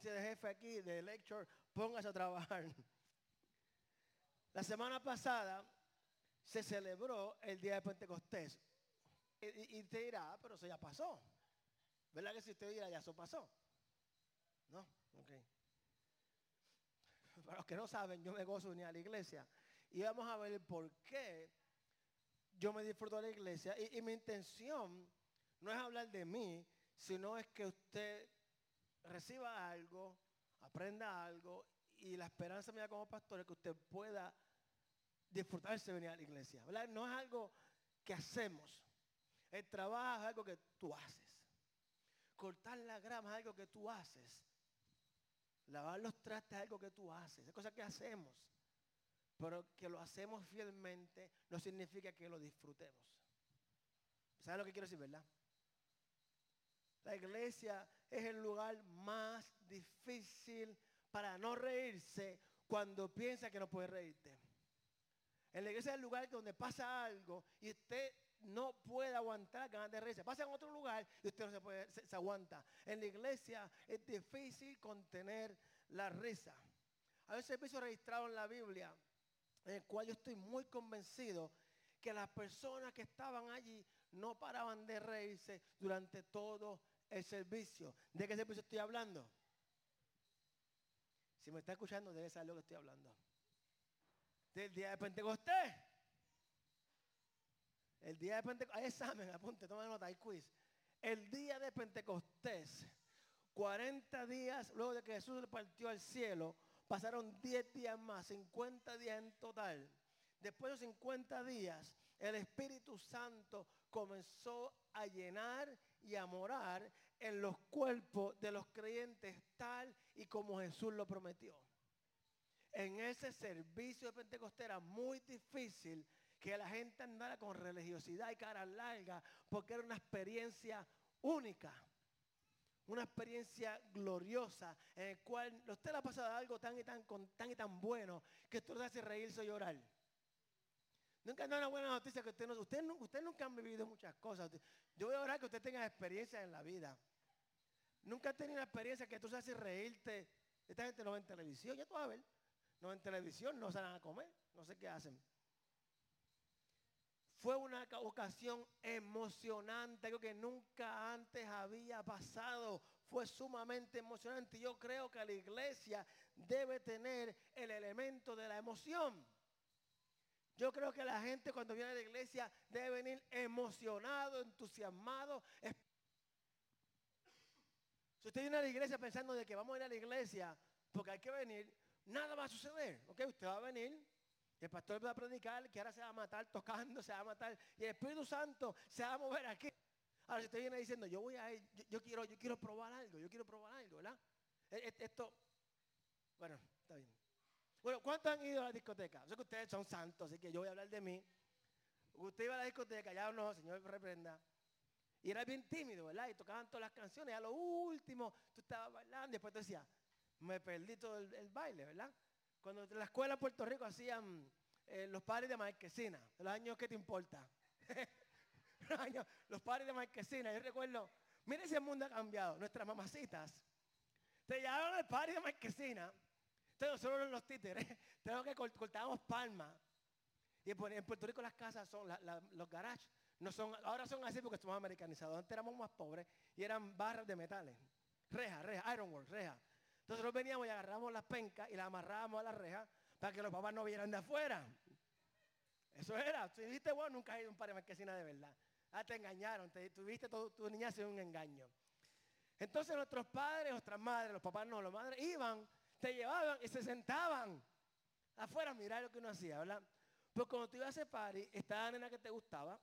dice el jefe aquí de lecture, póngase a trabajar. La semana pasada se celebró el día de Pentecostés. Y, y te dirá, "Ah, pero eso ya pasó. ¿Verdad que si usted dirá, ya eso pasó? ¿No? Ok. Para los que no saben, yo me gozo venir a la iglesia. Y vamos a ver por qué yo me disfruto de la iglesia. Y mi intención no es hablar de mí, sino es que usted reciba algo, aprenda algo y la esperanza mía como pastor es que usted pueda disfrutarse de venir a la iglesia. No es algo que hacemos. El trabajo es algo que tú haces. Cortar la grama es algo que tú haces. Lavar los trastes es algo que tú haces. Es cosa que hacemos. Pero que lo hacemos fielmente no significa que lo disfrutemos. ¿Sabes lo que quiero decir, verdad? La iglesia es el lugar más difícil para no reírse cuando piensa que no puede reírte. En la iglesia es el lugar donde pasa algo y usted no puede aguantar ganas de reírse. Pasa en otro lugar y usted no se, puede, se, se aguanta. En la iglesia es difícil contener la risa. Hay un servicio registrado en la Biblia en el cual yo estoy muy convencido que las personas que estaban allí no paraban de reírse durante todo el servicio. ¿De qué servicio estoy hablando? Si me está escuchando, debe saber lo que estoy hablando. Del día de Pentecostés. El día de Pentecostés. Examen, apunte, toma nota, hay quiz. El día de Pentecostés. 40 días luego de que Jesús partió al cielo, pasaron 10 días más, 50 días en total. Después de los 50 días, el Espíritu Santo comenzó a llenar y a morar en los cuerpos de los creyentes tal y como Jesús lo prometió. En ese servicio de Pentecostés era muy difícil que la gente andara con religiosidad y cara larga porque era una experiencia única. Una experiencia gloriosa en el cual usted le ha pasado algo tan y tan, tan y tan bueno que esto le hace reírse o llorar. Nunca no es una buena noticia que usted no, usted, usted nunca han vivido muchas cosas. Yo voy a orar que usted tenga experiencias en la vida. Nunca ha tenido una experiencia que tú se hace reírte. Esta gente no ve en televisión, ya tú vas a ver. No ven televisión, no salen a comer, no sé qué hacen. Fue una ca- ocasión emocionante, algo que nunca antes había pasado. Fue sumamente emocionante. Yo creo que la iglesia debe tener el elemento de la emoción. Yo creo que la gente cuando viene a la iglesia debe venir emocionado, entusiasmado. Si usted viene a la iglesia pensando de que vamos a ir a la iglesia porque hay que venir, nada va a suceder. ¿ok? Usted va a venir, el pastor va a predicar que ahora se va a matar tocando, se va a matar, y el Espíritu Santo se va a mover aquí. Ahora si usted viene diciendo, yo voy a ir, yo, yo quiero, yo quiero probar algo, yo quiero probar algo, ¿verdad? E- e- Esto, bueno, está bien. Bueno, ¿cuántos han ido a la discoteca? Yo sé que ustedes son santos, así que yo voy a hablar de mí. Usted iba a la discoteca, ya no, Señor reprenda. Y era bien tímido, ¿verdad? Y tocaban todas las canciones. A lo último, tú estabas bailando. Y después te decías, me perdí todo el, baile, ¿verdad? Cuando en la escuela de Puerto Rico hacían eh, los padres de Marquesina, los años que te importa. los, años- los padres de Marquesina, yo recuerdo, mire si el mundo ha cambiado. Nuestras mamacitas te llevaban al padre de Marquesina. Entonces los títeres, tenemos que cort- cortábamos palmas. Y en en Puerto Rico las casas son, los garages, no son, ahora son así porque estamos americanizados. Antes éramos más pobres y eran barras de metales. Reja, reja, ironwork, reja. Entonces nosotros veníamos y agarramos las pencas y las amarrábamos a la reja para que los papás no vieran de afuera. Eso era. Si dijiste, bueno, nunca has ido a un par de marquesinas de verdad. Ah, te engañaron, te, tuviste todo, tu niña sido un engaño. Entonces nuestros padres, nuestras madres, los papás no, los madres iban, te llevaban y se sentaban afuera a mirar lo que uno hacía, ¿verdad? Pues cuando tú ibas a ese party, estaba la nena que te gustaba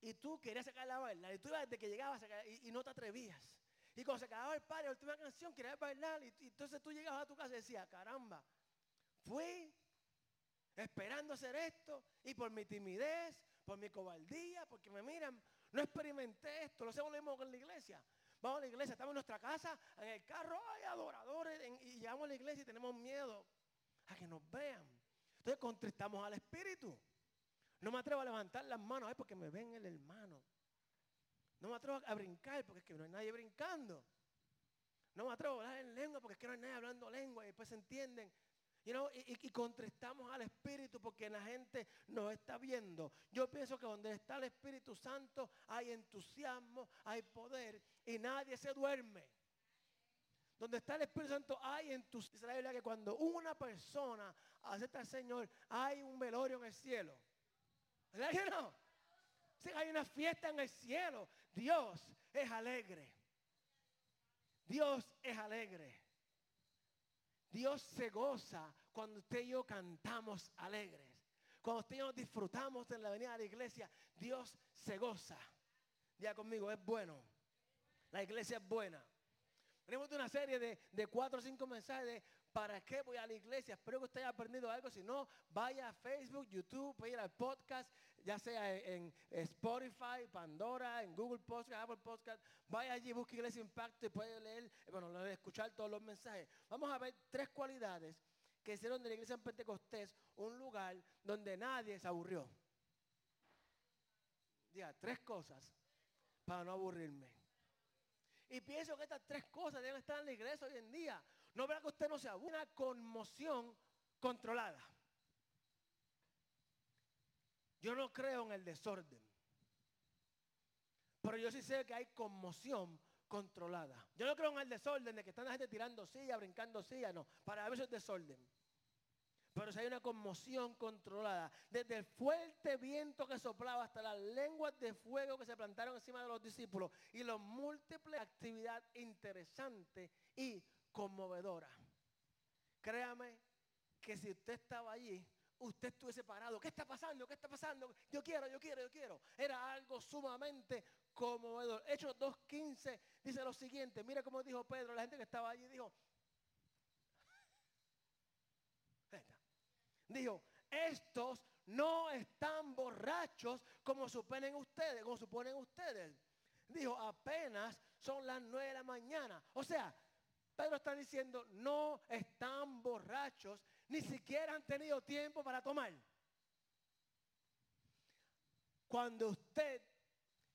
y tú querías sacarla a bailar y tú ibas desde que llegabas sacar- y, no te atrevías. Y cuando se acababa el party, la última canción, querías bailar y, y entonces tú llegabas a tu casa y decías, caramba, fui esperando hacer esto y por mi timidez, por mi cobardía, porque me miran, no experimenté esto, lo hacemos lo mismo con la iglesia. Vamos a la iglesia, estamos en nuestra casa, en el carro, hay adoradores, y llegamos a la iglesia y tenemos miedo a que nos vean. Entonces contristamos al Espíritu. No me atrevo a levantar las manos, ay, porque me ven el hermano. No me atrevo a brincar porque es que no hay nadie brincando. No me atrevo a hablar en lengua porque es que no hay nadie hablando lengua y después se entienden. Y, y contestamos al Espíritu porque la gente nos está viendo. Yo pienso que donde está el Espíritu Santo hay entusiasmo, hay poder y nadie se duerme. Donde está el Espíritu Santo hay entusiasmo. Dice la Biblia que cuando una persona acepta al Señor, hay un velorio en el cielo. ¿Verdad que no? Sí, hay una fiesta en el cielo. Dios es alegre. Dios es alegre. Dios se goza cuando usted y yo cantamos alegres. Cuando usted y yo disfrutamos en la avenida de la iglesia, Dios se goza. Ya conmigo, es bueno. La iglesia es buena. Tenemos una serie de, de cuatro o cinco mensajes de ¿Para qué voy a la iglesia? Espero que usted haya aprendido algo. Si no, vaya a Facebook, YouTube, vaya al podcast, ya sea en, Spotify, Pandora, en Google Podcast, Apple Podcast. Vaya allí, busque Iglesia Impacto y puede leer, bueno, escuchar todos los mensajes. Vamos a ver tres cualidades que hicieron de la iglesia en Pentecostés un lugar donde nadie se aburrió. Diga, tres cosas para no aburrirme. Y pienso que estas tres cosas deben estar en la iglesia hoy en día. No verá que usted no sea una conmoción controlada. Yo no creo en el desorden. Pero yo sí sé que hay conmoción controlada. Yo no creo en el desorden de que están la gente tirando silla, brincando silla, no. Para eso es desorden. Pero si hay una conmoción controlada, desde el fuerte viento que soplaba hasta las lenguas de fuego que se plantaron encima de los discípulos y los múltiples actividades interesantes y conmovedora. Créame que si usted estaba allí, usted estuviese parado. ¿Qué está pasando? ¿Qué está pasando? Yo quiero, yo quiero, yo quiero. Era algo sumamente conmovedor. Hechos 2.15 dice lo siguiente. Mira cómo dijo Pedro, la gente que estaba allí dijo. Dijo, estos no están borrachos como suponen ustedes, como suponen ustedes. Dijo, apenas son las nueve de la mañana. O sea, Pedro está diciendo, no están borrachos, ni siquiera han tenido tiempo para tomar. Cuando usted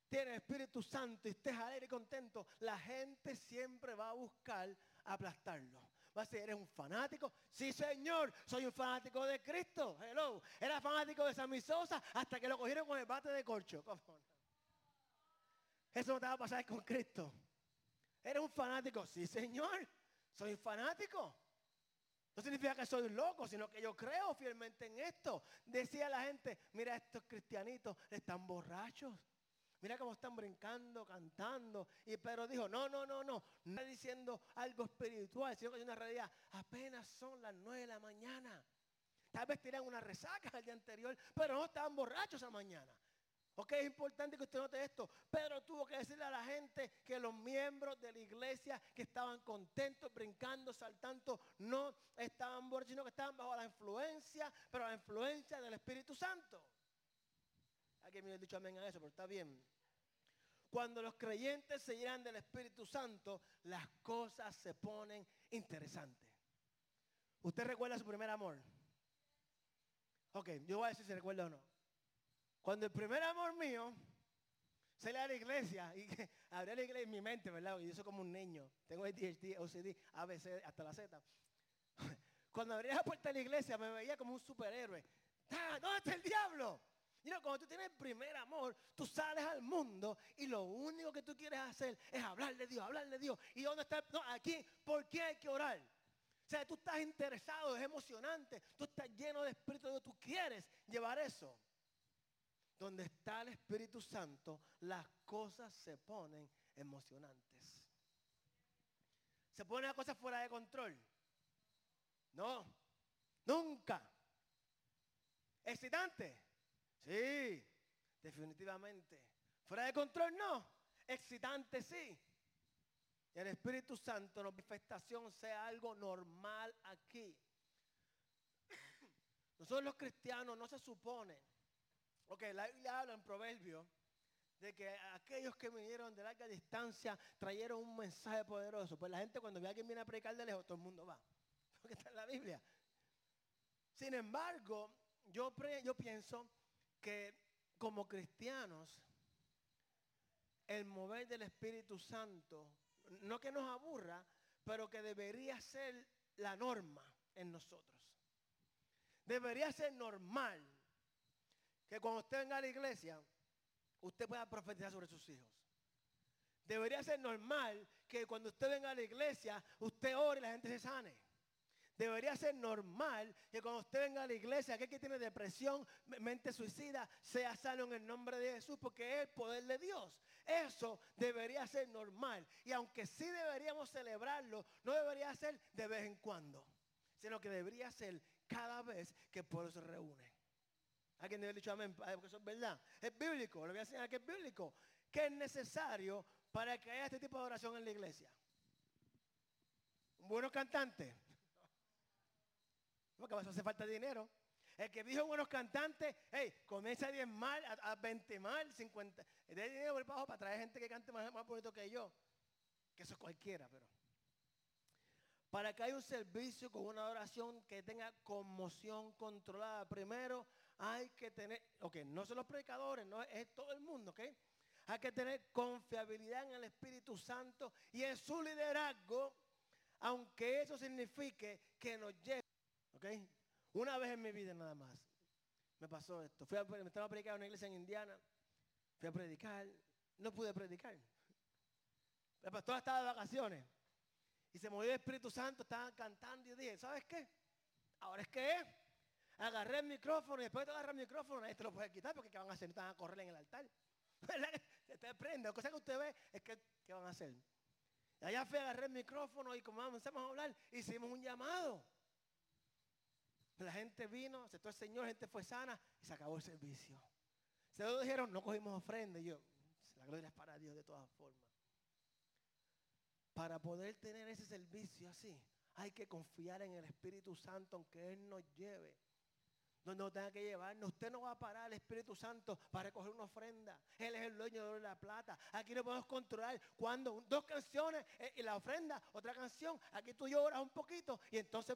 tiene Espíritu Santo y esté alegre y contento, la gente siempre va a buscar aplastarlo. Va a decir, ¿eres un fanático? Sí, señor, soy un fanático de Cristo. Hello. Era fanático de San Misosa hasta que lo cogieron con el bate de corcho. Eso no te va a pasar con Cristo. ¿Eres un fanático? Sí, señor. Soy fanático. No significa que soy loco, sino que yo creo fielmente en esto. Decía la gente, mira estos cristianitos, están borrachos. Mira cómo están brincando, cantando. Y Pedro dijo, no, no, no, no. No está diciendo algo espiritual, sino que es una realidad. Apenas son las nueve de la mañana. Tal vez tiran una resaca el día anterior, pero no estaban borrachos esa mañana. Ok, es importante que usted note esto. Pedro tuvo que decirle a la gente que los miembros de la iglesia que estaban contentos, brincando, saltando, no estaban borrachos, sino que estaban bajo la influencia, pero la influencia del Espíritu Santo. Alguien me ha dicho amén a eso, pero está bien. Cuando los creyentes se llenan del Espíritu Santo, las cosas se ponen interesantes. ¿Usted recuerda su primer amor? Ok, yo voy a decir si recuerda o no. Cuando el primer amor mío se a la iglesia y abría la iglesia en mi mente, ¿verdad? Y yo soy como un niño. Tengo ADHD, OCD, ABC, hasta la Z. Cuando abría la puerta de la iglesia me veía como un superhéroe. ¡Ah, ¿Dónde está el diablo? Mira, cuando tú tienes el primer amor, tú sales al mundo y lo único que tú quieres hacer es hablar de Dios, hablar de Dios. ¿Y dónde está? No, aquí, ¿por qué hay que orar? O sea, tú estás interesado, es emocionante, tú estás lleno de Espíritu de Dios, tú quieres llevar eso. Donde está el Espíritu Santo, las cosas se ponen emocionantes. ¿Se pone las cosas fuera de control? No, nunca. ¿Excitante? Sí, definitivamente. ¿Fuera de control? No. Excitante sí. Y el Espíritu Santo, la manifestación sea algo normal aquí. Nosotros los cristianos no se supone Ok, la Biblia habla en Proverbios de que aquellos que vinieron de larga distancia trajeron un mensaje poderoso. Pues la gente cuando ve a alguien viene a predicar de lejos, todo el mundo va. Porque está en la Biblia. Sin embargo, yo, yo pienso que como cristianos, el mover del Espíritu Santo, no que nos aburra, pero que debería ser la norma en nosotros. Debería ser normal que cuando usted venga a la iglesia, usted pueda profetizar sobre sus hijos. Debería ser normal que cuando usted venga a la iglesia, usted ore y la gente se sane. Debería ser normal que cuando usted venga a la iglesia, aquel que tiene depresión, mente suicida, sea sano en el nombre de Jesús, porque es el poder de Dios. Eso debería ser normal. Y aunque sí deberíamos celebrarlo, no debería ser de vez en cuando, sino que debería ser cada vez que el pueblo se reúne. Alguien debe dicho amén, porque eso es verdad. Es bíblico, le voy a enseñar que es bíblico. Que es necesario para que haya este tipo de oración en la iglesia. Un buenos cantante porque a hace falta dinero. El que dijo buenos cantantes, hey, comienza a 10 mal, a, 20 mal, 50. De dinero por bajo para traer gente que cante más bonito que yo. Que eso es cualquiera, pero. Para que haya un servicio con una oración que tenga conmoción controlada. Primero hay que tener, ok, no son los predicadores, no es todo el mundo, ok. Hay que tener confiabilidad en el Espíritu Santo y en su liderazgo, aunque eso signifique que nos lleve una vez en mi vida nada más me pasó esto. Fui a, me estaba predicando en una iglesia en Indiana. Fui a predicar. No pude predicar. El pastor estaba de vacaciones. Y se movió el Espíritu Santo, estaban cantando y dije, ¿sabes qué? Ahora es que agarré el micrófono y después de agarrar el micrófono nadie te lo puede quitar porque ¿qué van a hacer? No están a correr en el altar. Se te prende. La cosa que usted ve es que ¿qué van a hacer? Allá fui a agarrar el micrófono y como comenzamos a hablar, hicimos un llamado. La gente vino, aceptó el Señor, la gente fue sana y se acabó el servicio. Se lo dijeron, no cogimos ofrenda. Y yo, la gloria es para Dios de todas formas. Para poder tener ese servicio así, hay que confiar en el Espíritu Santo, aunque Él nos lleve. No tenga que llevarnos. Usted no va a parar al Espíritu Santo para coger una ofrenda. Él es el dueño de la plata. Aquí no podemos controlar. Cuando dos canciones eh, y la ofrenda, otra canción. Aquí tú lloras un poquito y entonces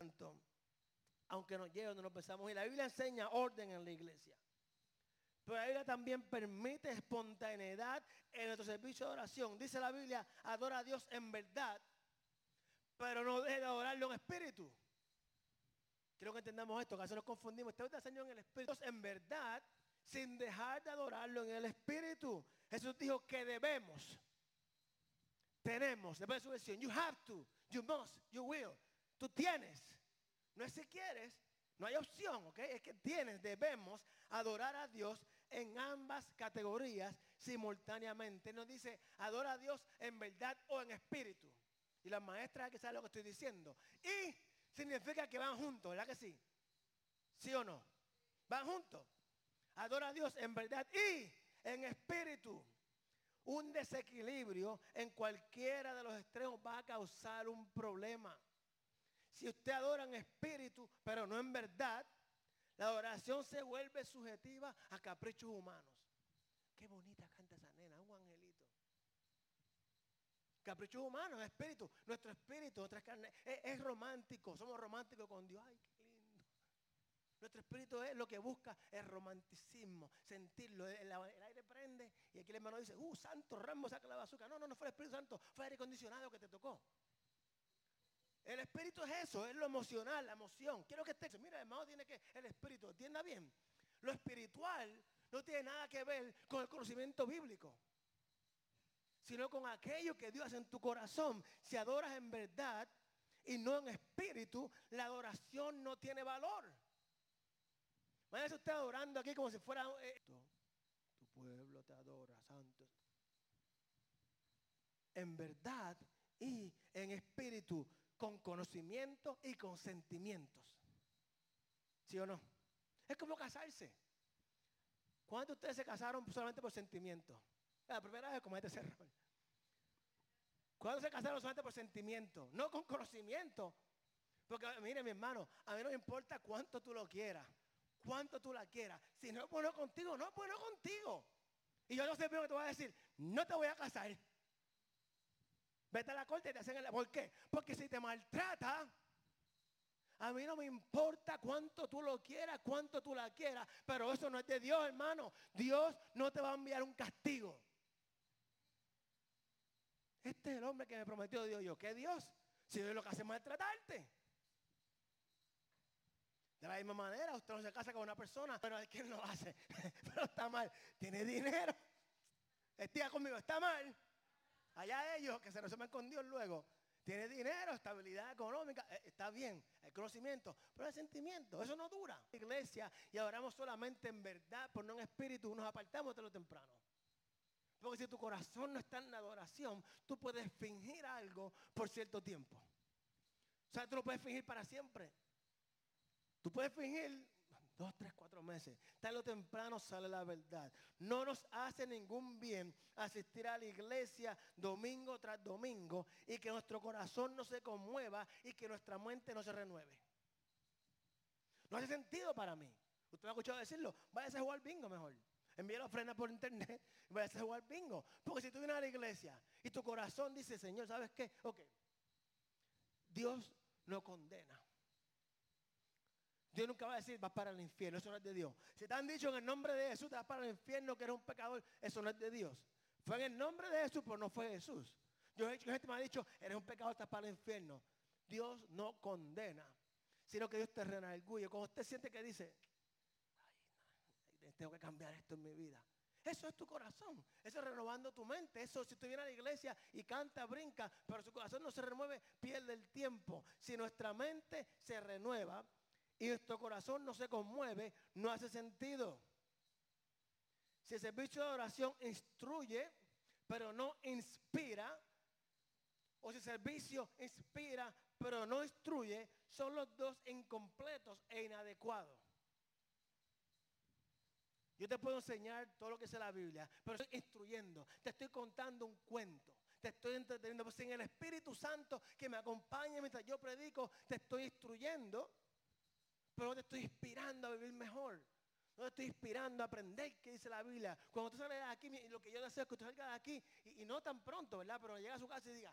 aunque nos lleve donde nos pensamos. Y la Biblia enseña orden en la iglesia. Pero la Biblia también permite espontaneidad en nuestro servicio de oración. Dice la Biblia, adora a Dios en verdad, pero no deje de adorarlo en espíritu. Quiero que entendamos esto, que a veces nos confundimos. Usted está Señor en el espíritu, en verdad, sin dejar de adorarlo en el espíritu. Jesús dijo que debemos, tenemos, después de su versión, you have to, you must, you will. Tú tienes no es si quieres, no hay opción, ¿ok? Es que tienes, debemos adorar a Dios en ambas categorías simultáneamente. Nos dice, adora a Dios en verdad o en espíritu. Y las maestras que saben lo que estoy diciendo. Y significa que van juntos, ¿verdad que sí? ¿Sí o no? Van juntos. Adora a Dios en verdad y en espíritu. Un desequilibrio en cualquiera de los extremos va a causar un problema. Si usted adora en espíritu, pero no en verdad, la adoración se vuelve subjetiva a caprichos humanos. Qué bonita canta esa nena, un angelito. Caprichos humanos, espíritu. Nuestro espíritu, nuestra carne, es, romántico. Somos románticos con Dios. Ay, qué lindo. Nuestro espíritu es lo que busca el romanticismo, sentirlo. El, aire prende y aquí el hermano dice, uh, santo Rambo, saca la bazooka. No, no, no fue el Espíritu Santo, fue el aire acondicionado que te tocó. El espíritu es eso, es lo emocional, la emoción. Quiero que esté. Mira, hermano, tiene que. El espíritu, entienda bien. Lo espiritual no tiene nada que ver con el conocimiento bíblico, sino con aquello que Dios hace en tu corazón. Si adoras en verdad y no en espíritu, la adoración no tiene valor. Vaya usted adorando aquí como si fuera esto. Tu pueblo te adora, santo. En verdad y en espíritu con conocimiento y con sentimientos. ¿Sí o no? Es como casarse. ¿Cuántos de ustedes se casaron solamente por sentimiento? La primera vez como este cerro. ¿Cuántos se casaron solamente por sentimiento? No con conocimiento. Porque mire mi hermano, a mí no me importa cuánto tú lo quieras, cuánto tú la quieras. Si no es bueno contigo, no es bueno contigo. Y yo no sé primero que te voy a decir, no te voy a casar. Vete a la corte y te hacen el... ¿Por qué? Porque si te maltrata, a mí no me importa cuánto tú lo quieras, cuánto tú la quieras, pero eso no es de Dios, hermano. Dios no te va a enviar un castigo. Este es el hombre que me prometió Dios. Yo, ¿qué Dios? Si Dios lo que hace es maltratarte. De la misma manera, usted no se casa con una persona, pero hay quien lo hace, pero está mal. Tiene dinero. Estía conmigo, está mal. Allá ellos que se resuelven con Dios luego. Tiene dinero, estabilidad económica, eh, está bien, el conocimiento, pero el sentimiento, eso no dura. Iglesia, y oramos solamente en verdad, por no en espíritu, nos apartamos de lo temprano. Porque si tu corazón no está en la adoración, tú puedes fingir algo por cierto tiempo. O sea, tú lo puedes fingir para siempre. Tú puedes fingir dos, tres, cuatro meses. Tarde o temprano sale la verdad. No nos hace ningún bien asistir a la iglesia domingo tras domingo y que nuestro corazón no se conmueva y que nuestra mente no se renueve. No hace sentido para mí. Usted me ha escuchado decirlo. Váyase a jugar bingo mejor. Envíe la ofrenda por internet y váyase a jugar bingo. Porque si tú vienes a la iglesia y tu corazón dice, Señor, ¿sabes qué? Ok. Dios no condena. Dios nunca va a decir, vas para el infierno, eso no es de Dios. Si te han dicho en el nombre de Jesús, te vas para el infierno, que eres un pecador, eso no es de Dios. Fue en el nombre de Jesús, pero no fue Jesús. Yo gente me ha dicho, eres un pecador, estás para el infierno. Dios no condena, sino que Dios te renarguye. Cuando usted siente que dice, tengo que cambiar esto en mi vida. Eso es tu corazón. Eso es renovando tu mente. Eso, si tú vienes a la iglesia y canta, brinca, pero su corazón no se remueve, pierde el tiempo. Si nuestra mente se renueva, y nuestro corazón no se conmueve, no hace sentido. Si el servicio de oración instruye, pero no inspira, o si el servicio inspira, pero no instruye, son los dos incompletos e inadecuados. Yo te puedo enseñar todo lo que es la Biblia, pero estoy instruyendo, te estoy contando un cuento, te estoy entreteniendo. Pues sin el Espíritu Santo que me acompaña mientras yo predico, te estoy instruyendo pero te estoy inspirando a vivir mejor. No te estoy inspirando a aprender qué dice la Biblia. Cuando tú sales de aquí, lo que yo deseo es que tú salgas de aquí, y, no tan pronto, ¿verdad? Pero llega a su casa y diga,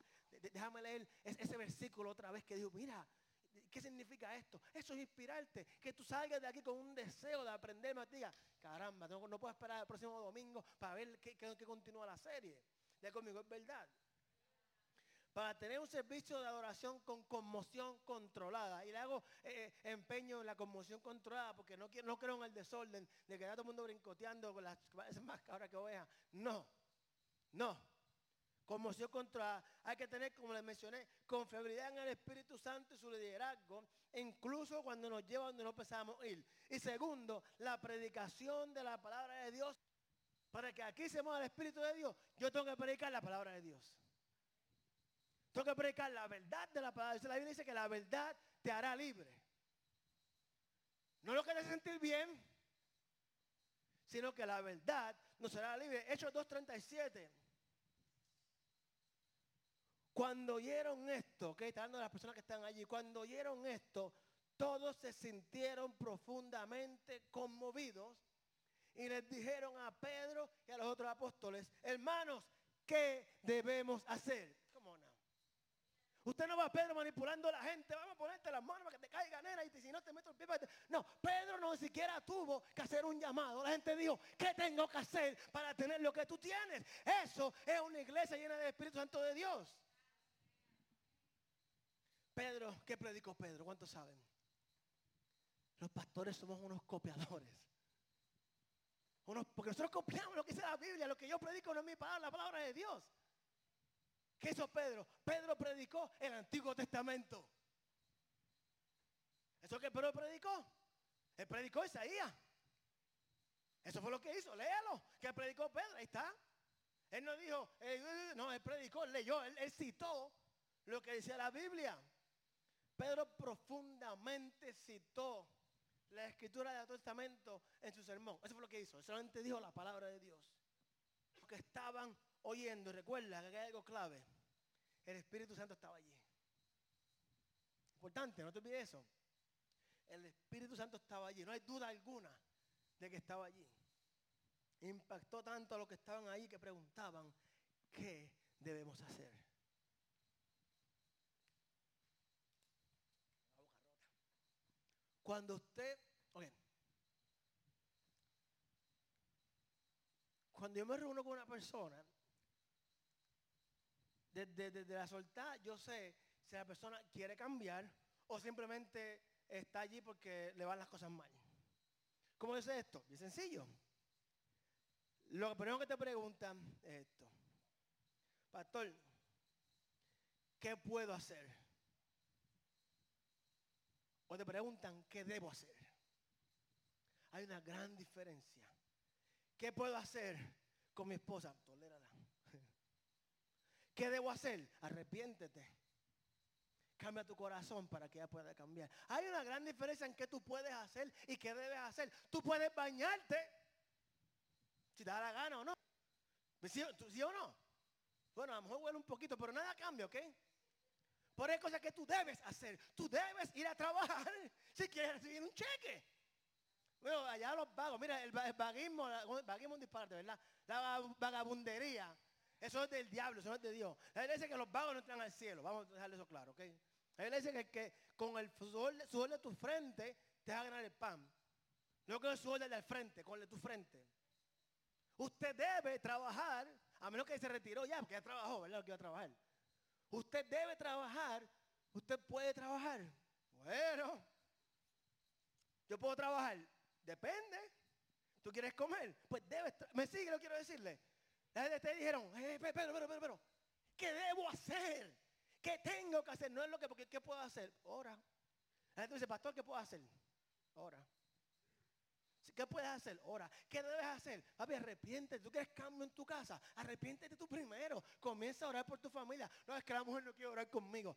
déjame leer ese versículo otra vez que digo, mira, ¿qué significa esto? Eso es inspirarte, que tú salgas de aquí con un deseo de aprender más. Diga, caramba, no, puedo esperar el próximo domingo para ver qué, continúa la serie. Ya conmigo es verdad para tener un servicio de adoración con conmoción controlada. Y le hago eh, eh, empeño en la conmoción controlada porque no, no creo en el desorden de que todo el mundo brincoteando con las más cabras que ovejas. No, no. Conmoción controlada. Hay que tener, como les mencioné, confiabilidad en el Espíritu Santo y su liderazgo, incluso cuando nos lleva donde no pensamos ir. Y segundo, la predicación de la palabra de Dios. Para que aquí se mueva el Espíritu de Dios, yo tengo que predicar la palabra de Dios. Tengo que predicar la verdad de la palabra. La Biblia dice que la verdad te hará libre. No lo que sentir bien, sino que la verdad nos hará libre. Hechos 2.37. Cuando oyeron esto, que está hablando de las personas que están allí, cuando oyeron esto, todos se sintieron profundamente conmovidos y les dijeron a Pedro y a los otros apóstoles, hermanos, ¿qué debemos hacer? Usted no va a Pedro manipulando a la gente, vamos a ponerte las manos para que te caiga nena y si no te meto el pie. No, Pedro no siquiera tuvo que hacer un llamado. La gente dijo, ¿qué tengo que hacer para tener lo que tú tienes? Eso es una iglesia llena del Espíritu Santo de Dios. Pedro, ¿qué predicó Pedro? ¿Cuántos saben? Los pastores somos unos copiadores. porque nosotros copiamos lo que dice la Biblia, lo que yo predico no es mi palabra, la palabra de Dios. ¿Qué hizo Pedro? Pedro predicó el Antiguo Testamento. ¿Eso que Pedro predicó? Él predicó Isaías. Eso fue lo que hizo. Léalo. ¿Qué predicó Pedro? Ahí está. Él no dijo, eh, no, él predicó, él leyó, él, él citó lo que decía la Biblia. Pedro profundamente citó la escritura del Antiguo Testamento en su sermón. Eso fue lo que hizo. Solamente dijo la palabra de Dios. Porque estaban oyendo, recuerda que hay algo clave. El Espíritu Santo estaba allí. Importante, no te olvides eso. El Espíritu Santo estaba allí. No hay duda alguna de que estaba allí. Impactó tanto a los que estaban ahí que preguntaban, ¿qué debemos hacer? Cuando usted, cuando yo me reúno con una persona, desde, la soltada, yo sé si la persona quiere cambiar o simplemente está allí porque le van las cosas mal. ¿Cómo dice esto? Bien sencillo. Lo primero que te preguntan es esto. Pastor, ¿qué puedo hacer? O te preguntan, ¿qué debo hacer? Hay una gran diferencia. ¿Qué puedo hacer con mi esposa? Tolérala. ¿Qué debo hacer? Arrepiéntete. Cambia tu corazón para que ella pueda cambiar. Hay una gran diferencia en qué tú puedes hacer y qué debes hacer. Tú puedes bañarte. Si te da la gana o no. ¿Sí, o no? Bueno, a lo mejor huele un poquito, pero nada cambia, ¿ok? Por hay cosas que tú debes hacer. Tú debes ir a trabajar si quieres recibir un cheque. Bueno, allá los vagos, mira, el, vaguismo, el vaguismo un disparate, ¿verdad? La vagabundería, eso es del diablo, eso no es de Dios. La Biblia dice que los vagos no entran al cielo, vamos a dejarle eso claro, ¿ok? La Biblia dice que, con el sudor, de tu frente te va a ganar el pan. No con el sudor del frente, con el de tu frente. Usted debe trabajar, a menos que se retiró ya, porque ya trabajó, ¿verdad? Que iba a trabajar. Usted debe trabajar, usted puede trabajar. Bueno, yo puedo trabajar, depende. ¿Tú quieres comer? Pues debes, me sigue, lo quiero decirle. Te dijeron, pero, pero, pero, pero, ¿qué debo hacer? ¿Qué tengo que hacer? No es lo que, porque ¿qué puedo hacer? Ora. La gente dice, pastor, ¿qué puedo hacer? Ora. ¿Qué puedes hacer? Ora. ¿Qué debes hacer? Papi, arrepiéntete. ¿Tú quieres cambio en tu casa? Arrepiéntete tú primero. Comienza a orar por tu familia. No es que la mujer no quiere orar conmigo.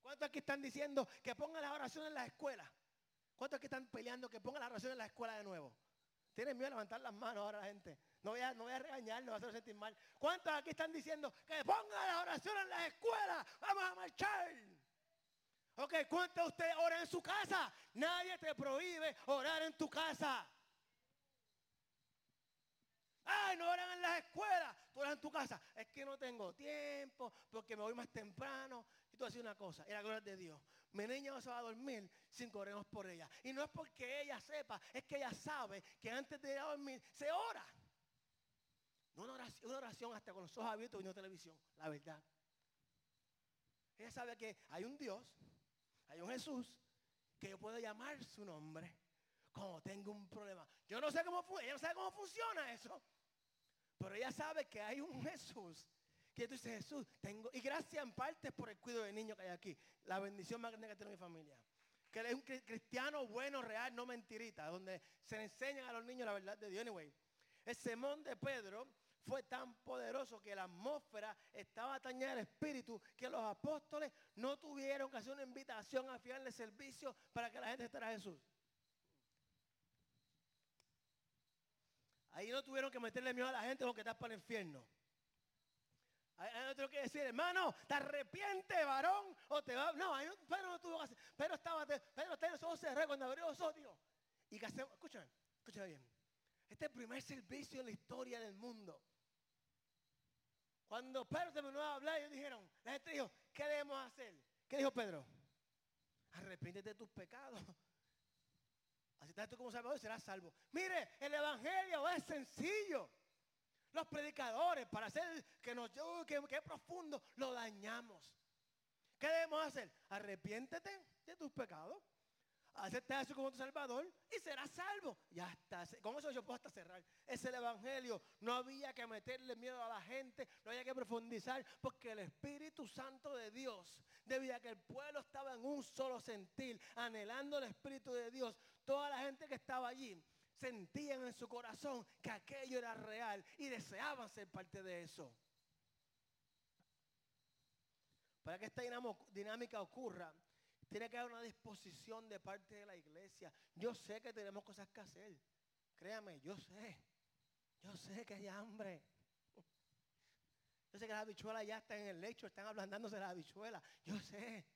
¿Cuántos aquí están diciendo que ponga la oración en la escuela? ¿Cuántos aquí están peleando que ponga la oración en la escuela de nuevo? Tienen miedo a levantar las manos ahora la gente. No voy a, no voy a regañar, no voy a hacer sentir mal. ¿Cuántos aquí están diciendo que ponga la oración en la escuela? Vamos a marchar. Ok, ¿cuántos de ustedes oran en su casa? Nadie te prohíbe orar en tu casa. Ay, no oran en las escuelas, tú oras en tu casa. Es que no tengo tiempo, porque me voy más temprano. Y tú haces una cosa, y la gloria de Dios. Mi niña no se va a dormir sin corremos por ella. Y no es porque ella sepa, es que ella sabe que antes de ir a dormir se ora. No una oración, una oración hasta con los ojos abiertos viendo televisión, la verdad. Ella sabe que hay un Dios hay un Jesús que yo puedo llamar su nombre cuando tengo un problema. Yo no sé cómo, ella no sabe cómo funciona eso. Pero ella sabe que hay un Jesús que tú dices, Jesús, tengo, y gracias en parte por el cuidado del niño que hay aquí, la bendición más grande que tiene mi familia. Que él es un cristiano bueno, real, no mentirita, donde se enseñan a los niños la verdad de Dios. Anyway, el sermón de Pedro fue tan poderoso que la atmósfera estaba tañada de espíritu que los apóstoles no tuvieron que hacer una invitación a fiarle servicio para que la gente estará a Jesús. Ahí no tuvieron que meterle miedo a la gente porque estás para el infierno. Hay otro que decir, hermano, te arrepiente, varón, o te va. No, pero no tuvo que hacer. Pero estaba, pero tenía los ojos cerrados cuando abrió los ojos. Y que hacemos, escúchame, escúchame bien. Este es el primer servicio en la historia del mundo cuando Pedro terminó de hablar, ellos dijeron, la gente dijo, ¿qué debemos hacer? ¿Qué dijo Pedro? Arrepiéntete de tus pecados. Así estás tú como salvador y serás salvo. Mire, el evangelio es sencillo. Los predicadores, para hacer que nos que, que profundo, lo dañamos. ¿Qué debemos hacer? Arrepiéntete de tus pecados acepta eso como tu Salvador y serás salvo. Ya está. Con eso yo puedo hasta cerrar. Es el Evangelio. No había que meterle miedo a la gente, no había que profundizar, porque el Espíritu Santo de Dios, debía que el pueblo estaba en un solo sentir, anhelando el Espíritu de Dios, toda la gente que estaba allí sentían en su corazón que aquello era real y deseaban ser parte de eso. Para que esta dinámica ocurra, tiene que haber una disposición de parte de la iglesia. Yo sé que tenemos cosas que hacer. Créame, yo sé. Yo sé que hay hambre. Yo sé que las habichuelas ya están en el lecho, están ablandándose las habichuelas. Yo sé.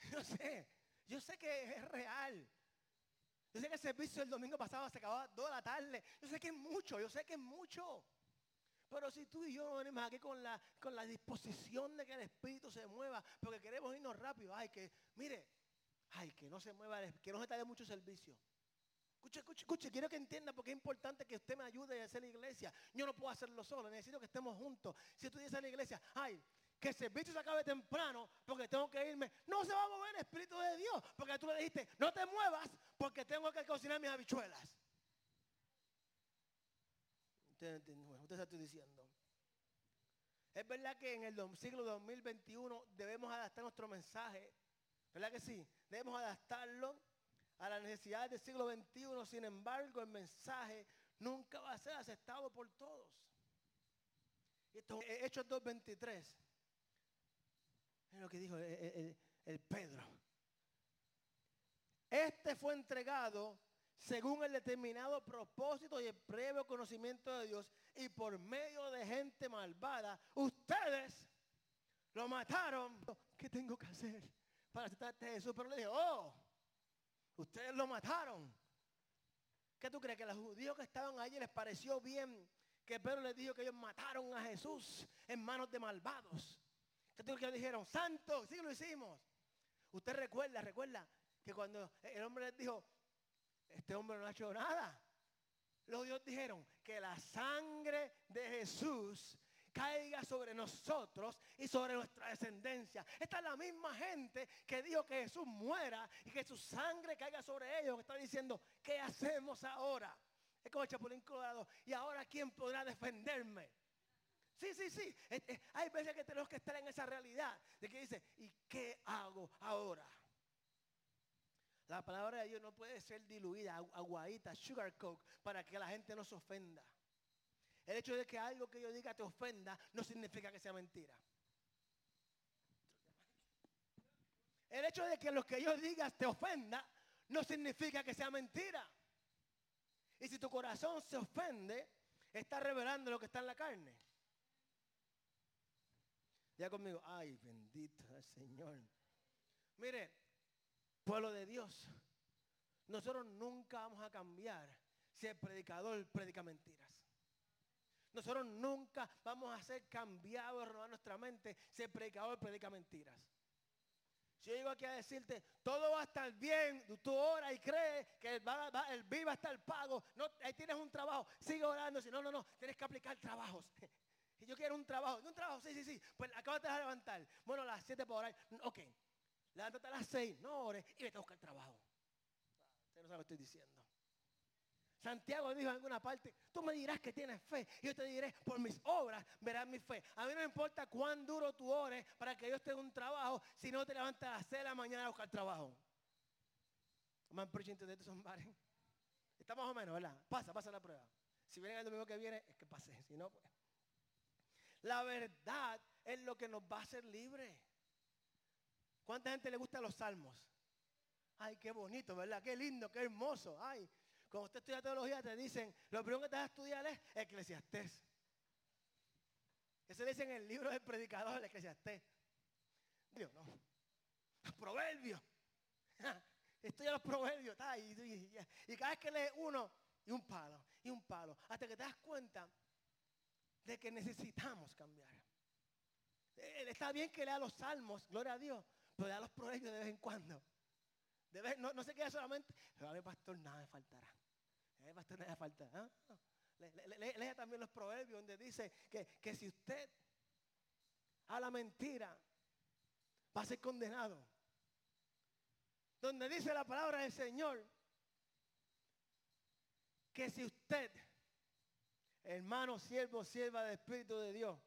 Yo sé. Yo sé que es real. Yo sé que el servicio del domingo pasado se acababa a de la tarde. Yo sé que es mucho, yo sé que es mucho. Pero si tú y yo venimos aquí con la, con la disposición de que el Espíritu se mueva, porque queremos irnos rápido, ay, que, mire, ay, que no se mueva, que no se de mucho servicio. Escuche, escuche, escuche, quiero que entienda porque es importante que usted me ayude a hacer la iglesia. Yo no puedo hacerlo solo, necesito que estemos juntos. Si tú dices a la iglesia, ay, que el servicio se acabe temprano porque tengo que irme. No se va a mover el Espíritu de Dios porque tú le dijiste, no te muevas porque tengo que cocinar mis habichuelas. Usted, usted está diciendo. Es verdad que en el siglo 2021 debemos adaptar nuestro mensaje. ¿Verdad que sí? Debemos adaptarlo a las necesidades del siglo XXI. Sin embargo, el mensaje nunca va a ser aceptado por todos. Esto es Hechos 2.23. Es lo que dijo el, Pedro. Este fue entregado según el determinado propósito y el previo conocimiento de Dios y por medio de gente malvada, ustedes lo mataron. ¿Qué tengo que hacer para aceptar a Jesús? Pero le dije, oh, ustedes lo mataron. ¿Qué tú crees? Que los judíos que estaban allí les pareció bien que Pedro les dijo que ellos mataron a Jesús en manos de malvados. ¿Qué tú crees que dijeron? Santo, sí lo hicimos. Usted recuerda, recuerda que cuando el hombre les dijo, este hombre no ha hecho nada. Los dios dijeron que la sangre de Jesús caiga sobre nosotros y sobre nuestra descendencia. Esta es la misma gente que dijo que Jesús muera y que su sangre caiga sobre ellos. Está diciendo, ¿qué hacemos ahora? Es como el Chapulín Colorado. ¿Y ahora quién podrá defenderme? Sí, sí, sí. Hay veces que tenemos que estar en esa realidad de que dice, ¿y qué hago ahora? La palabra de Dios no puede ser diluida, aguadita, sugar coke, para que la gente no se ofenda. El hecho de que algo que yo diga te ofenda no significa que sea mentira. El hecho de que lo que yo diga te ofenda no significa que sea mentira. Y si tu corazón se ofende, está revelando lo que está en la carne. Ya conmigo, ay, bendito el Señor. Mire, pueblo de Dios, nosotros nunca vamos a cambiar si el predicador predica mentiras. Nosotros nunca vamos a ser cambiados, renovar nuestra mente si el predicador predica mentiras. Si yo llego aquí a decirte, todo va a estar bien, tú oras y crees que el, va, el a estar pago, no, ahí tienes un trabajo, sigue orando, si no, no, no, tienes que aplicar trabajos. Y yo quiero un trabajo, un trabajo, sí, sí, sí, pues acabas de levantar, bueno, las 7 por ahí, ok, levántate a las 6, no ores y vete a buscar trabajo. Usted no sabe lo que estoy diciendo. Santiago dijo en alguna parte, tú me dirás que tienes fe. Y yo te diré, por mis obras verás mi fe. A mí no me importa cuán duro tú ores para que yo tenga un trabajo si no te levantas a las 6 de la mañana a buscar trabajo. Está más o menos, ¿verdad? Pasa, pasa la prueba. Si viene el domingo que viene, es que pase. Si no, pues. La verdad es lo que nos va a hacer libres. ¿Cuánta gente le gustan los salmos? Ay, qué bonito, ¿verdad? Qué lindo, qué hermoso. Ay, cuando usted estudia teología te dicen, lo primero que te vas a estudiar es Eclesiastés. Eso dice en el libro del predicador, el Eclesiastés. Dios, no. Proverbios. Estudia los proverbios. y, cada vez que lees uno, y un palo, y un palo. Hasta que te das cuenta de que necesitamos cambiar. Eh, está bien que lea los salmos, gloria a Dios, pero lea los proverbios de vez en cuando. no, no se queda solamente, a ver, pastor, nada me faltará. Eh, pastor, nada me faltará. lea también los proverbios donde dice que, que si usted habla mentira, va a ser condenado. Donde dice la palabra del Señor que si usted hermano, siervo, sierva del Espíritu de Dios,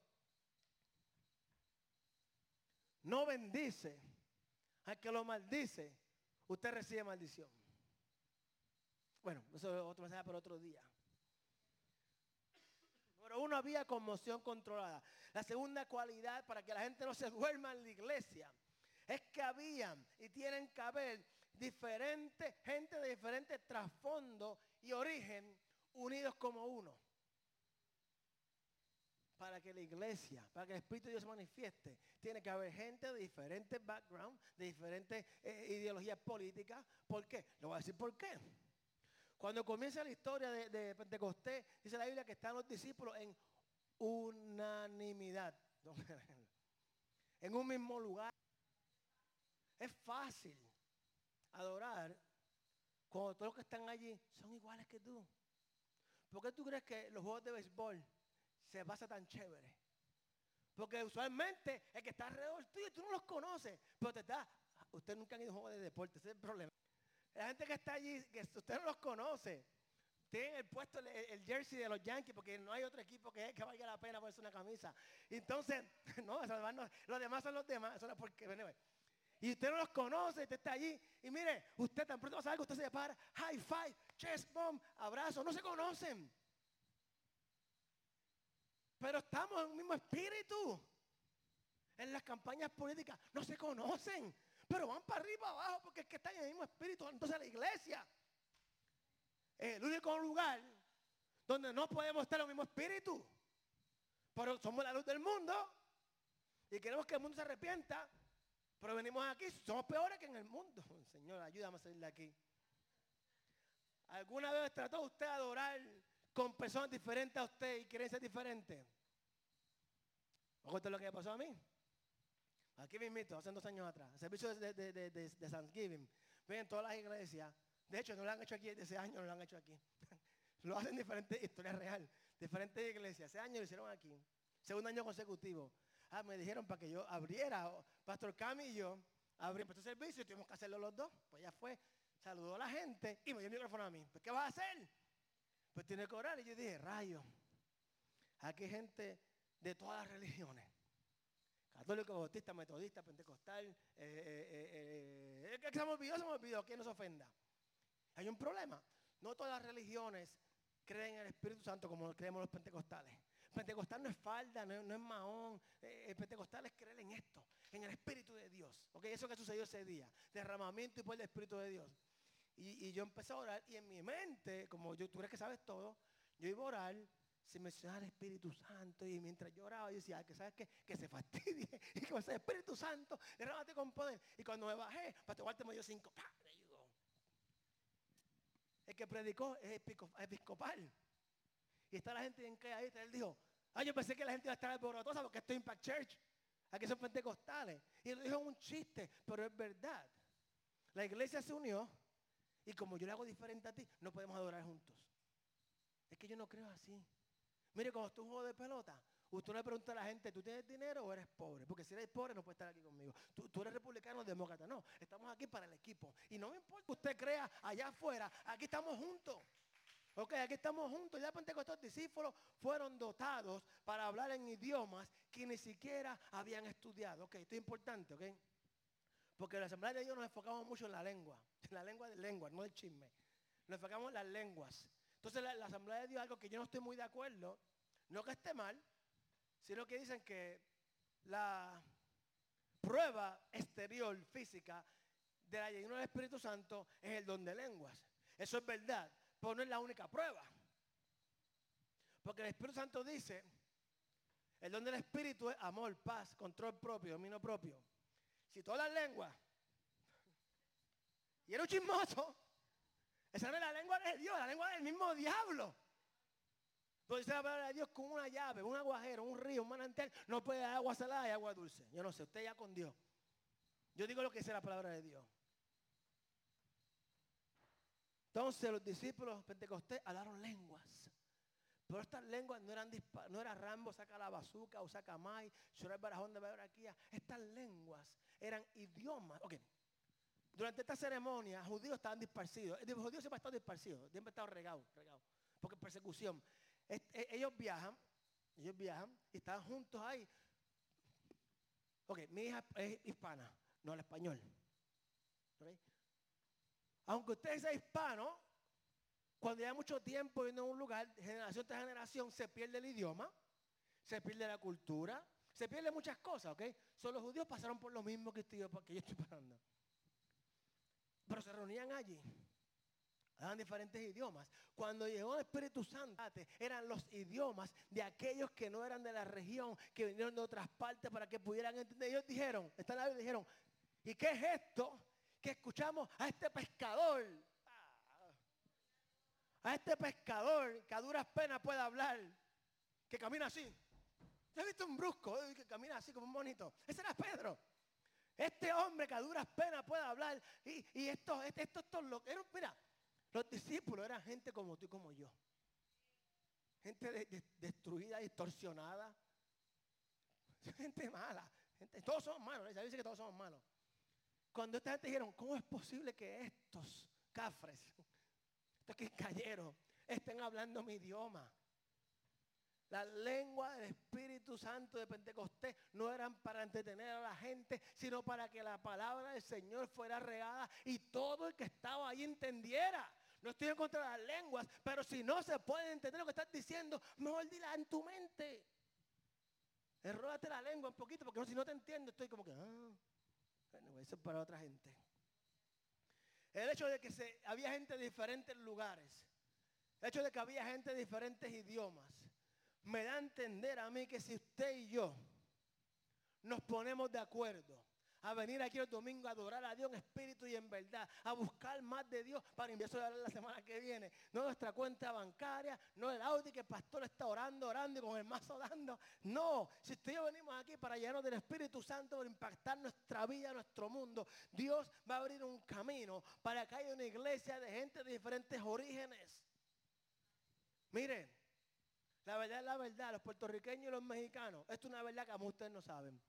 no bendice al que lo maldice, usted recibe maldición. Bueno, eso es otro mensaje para otro día. Pero uno había conmoción controlada. La segunda cualidad para que la gente no se duerma en la iglesia es que habían y tienen que haber diferentes, gente de diferentes trasfondos y origen unidos como uno para que la iglesia, para que el Espíritu de Dios se manifieste, tiene que haber gente de diferentes backgrounds, de diferentes eh, ideologías políticas. ¿Por qué? Le voy a decir por qué. Cuando comienza la historia de, de Pentecostés, dice la Biblia que están los discípulos en unanimidad. en un mismo lugar. Es fácil adorar cuando todos los que están allí son iguales que tú. ¿Por qué tú crees que los juegos de béisbol se pasa tan chévere. Porque usualmente el que está alrededor tuyo, tú no los conoces, pero te está... Usted nunca han ido a un juego de deporte, ese es el problema. La gente que está allí, que usted no los conoce, tienen el puesto el, jersey de los Yankees porque no hay otro equipo que, que valga la pena ponerse una camisa. Entonces, no, los demás son los demás, no es porque, y usted no los conoce, usted está allí. Y mire, usted tan pronto va a saber que usted se para, high five, chest bump, abrazo, no se conocen. Pero estamos en el mismo espíritu. En las campañas políticas no se conocen, pero van para arriba, abajo, porque es que están en el mismo espíritu. Entonces la iglesia es el único lugar donde no podemos estar en el mismo espíritu. Pero somos la luz del mundo y queremos que el mundo se arrepienta pero venimos aquí, somos peores que en el mundo. Señor, ayúdame a salir de aquí. ¿Alguna vez trató usted de adorar con personas diferentes a usted y creencias diferentes? ¿O lo que me pasó a mí? Aquí me invito, hace dos años atrás, servicio de, de, de, de, Thanksgiving. Ven todas las iglesias. De hecho, no lo han hecho aquí, de ese año no lo han hecho aquí. lo hacen diferentes, historia real, diferentes iglesias. Ese año lo hicieron aquí. Segundo año consecutivo. Ah, me dijeron para que yo abriera. Pastor Cami y yo abrimos este servicio y tuvimos que hacerlo los dos. Pues ya fue, saludó a la gente y me dio el micrófono a mí. Pues, ¿qué vas a hacer? Pues tiene que orar. Y yo dije, rayo, aquí hay gente de todas las religiones. Católico, bautista, metodista, pentecostal. Eh, eh, eh, eh que se me olvidó, se me olvidó, que nos ofenda. Hay un problema. No todas las religiones creen en el Espíritu Santo como creemos los pentecostales. Pentecostal no es falda, no, es mahón. Eh, el pentecostal es creer en esto, en el Espíritu de Dios. ¿Ok? Eso que sucedió ese día. Derramamiento y por el Espíritu de Dios. Y, yo empecé a orar y en mi mente, como yo, tú crees que sabes todo, yo iba a orar sin mencionar al Espíritu Santo. Y mientras yo oraba, yo decía, que sabes qué? Que se fastidie. Y que el Espíritu Santo, derrámate con poder. Y cuando me bajé, Pastor Walter me dio cinco. ¡pah! El que predicó es episcopal. Y está la gente en ahí, él dijo, ah, yo pensé que la gente iba a estar alborotosa porque estoy Impact Church. Aquí son pentecostales. Y lo dijo un chiste, pero es verdad. La iglesia se unió y como yo le hago diferente a ti, no podemos adorar juntos. Es que yo no creo así. Mire, cuando tú juegas de pelota, usted le pregunta a la gente, ¿tú tienes dinero o eres pobre? Porque si eres pobre no puedes estar aquí conmigo. Tú, tú, eres republicano o demócrata. No, estamos aquí para el equipo. Y no me importa que usted crea allá afuera, aquí estamos juntos. Ok, aquí estamos juntos. Ya Pentecostés discípulos fueron dotados para hablar en idiomas que ni siquiera habían estudiado. Ok, esto es importante, ok. Porque la Asamblea de Dios nos enfocamos mucho en la lengua. En la lengua de lengua, no el chisme. Nos enfocamos en las lenguas. Entonces la, la Asamblea de Dios, algo que yo no estoy muy de acuerdo, no que esté mal, sino que dicen que la prueba exterior, física, de la llenura del Espíritu Santo es el don de lenguas. Eso es verdad. Pero no es la única prueba. Porque el Espíritu Santo dice, el don del Espíritu es amor, paz, control propio, dominio propio. Si todas las lenguas, y era un chismoso, esa no es la lengua de Dios, la lengua del mismo diablo. Entonces la palabra de Dios con una llave, un aguajero, un río, un manantial, no puede dar agua salada y agua dulce. Yo no sé, usted ya con Dios. Yo digo lo que dice la palabra de Dios. Entonces los discípulos pentecostés hablaron lenguas. Pero estas lenguas no eran no era Rambo, saca la bazuca o saca Mai, llorar barajón de Babraquía. Estas lenguas eran idiomas. Ok. Durante esta ceremonia, judíos estaban disparcidos. Los judíos siempre han estado disparcidos, siempre han estado regados, regados. Porque persecución. E, ellos viajan, ellos viajan y están juntos ahí. Ok, mi hija es hispana, no el español. Aunque usted sea hispano, cuando lleva mucho tiempo en un lugar, generación tras generación, se pierde el idioma, se pierde la cultura, se pierde muchas cosas, ¿ok? Solo los judíos pasaron por lo mismo que, estoy, yo estoy pasando. Pero se reunían allí. Eran diferentes idiomas. Cuando llegó el Espíritu Santo, eran los idiomas de aquellos que no eran de la región, que vinieron de otras partes para que pudieran entender. Ellos dijeron, esta nave dijeron, ¿y qué es esto? que escuchamos a este pescador, a este pescador que a duras penas puede hablar, que camina así. ¿Has he visto un brusco eh, que camina así como un bonito? Ese era Pedro. Este hombre que a duras penas puede hablar. Y, y estos, estos, estos, mira, los discípulos eran gente como tú y como yo. Gente destruida, distorsionada. Gente mala. Todos somos malos. Ya dice que todos somos malos. Cuando esta gente dijeron, ¿cómo es posible que estos cafres, estos que cayeron, estén hablando mi idioma? La lengua del Espíritu Santo de Pentecostés no eran para entretener a la gente, sino para que la palabra del Señor fuera regada y todo el que estaba ahí entendiera. No estoy en contra de las lenguas, pero si no se puede entender lo que estás diciendo, mejor dila en tu mente. Enródate la lengua un poquito, porque si no te entiendo, estoy como que, ah, bueno, eso es para otra gente. El hecho de que se, había gente de diferentes lugares, el hecho de que había gente de diferentes idiomas, me da a entender a mí que si usted y yo nos ponemos de acuerdo a venir aquí el domingo a adorar a Dios en espíritu y en verdad, a buscar más de Dios para empezar a la semana que viene. No nuestra cuenta bancaria, no el Audi que el pastor está orando, orando y con el mazo dando. No, si usted y yo venimos aquí para llenarnos del Espíritu Santo, para impactar nuestra vida, nuestro mundo, Dios va a abrir un camino para que haya una iglesia de gente de diferentes orígenes. Miren, la verdad es la verdad, los puertorriqueños y los mexicanos, esto es una verdad que a ustedes no saben.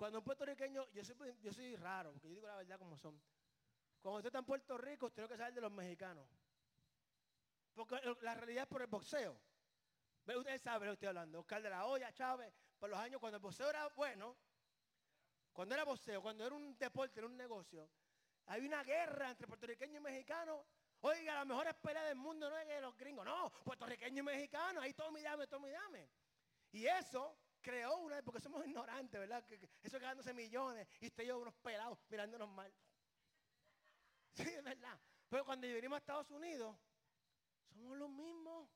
Cuando un puertorriqueño, yo soy, yo soy raro, porque yo digo la verdad como son. Cuando usted está en Puerto Rico, usted tiene que saber de los mexicanos. Porque la realidad es por el boxeo. Ustedes saben lo que estoy hablando. Oscar de la Hoya, Chávez, por los años cuando el boxeo era bueno, cuando era boxeo, cuando era un deporte, era un negocio, hay una guerra entre puertorriqueños y mexicanos Oiga, la mejor pelea del mundo no es que los gringos, no, puertorriqueños y mexicanos, ahí todo mi dame, todo mi dame. Y eso creó una, porque somos ignorantes, ¿verdad? Eso ganándose millones y usted y yo unos pelados mirándonos mal. Sí, es verdad. Pero cuando venimos a Estados Unidos, somos los mismos.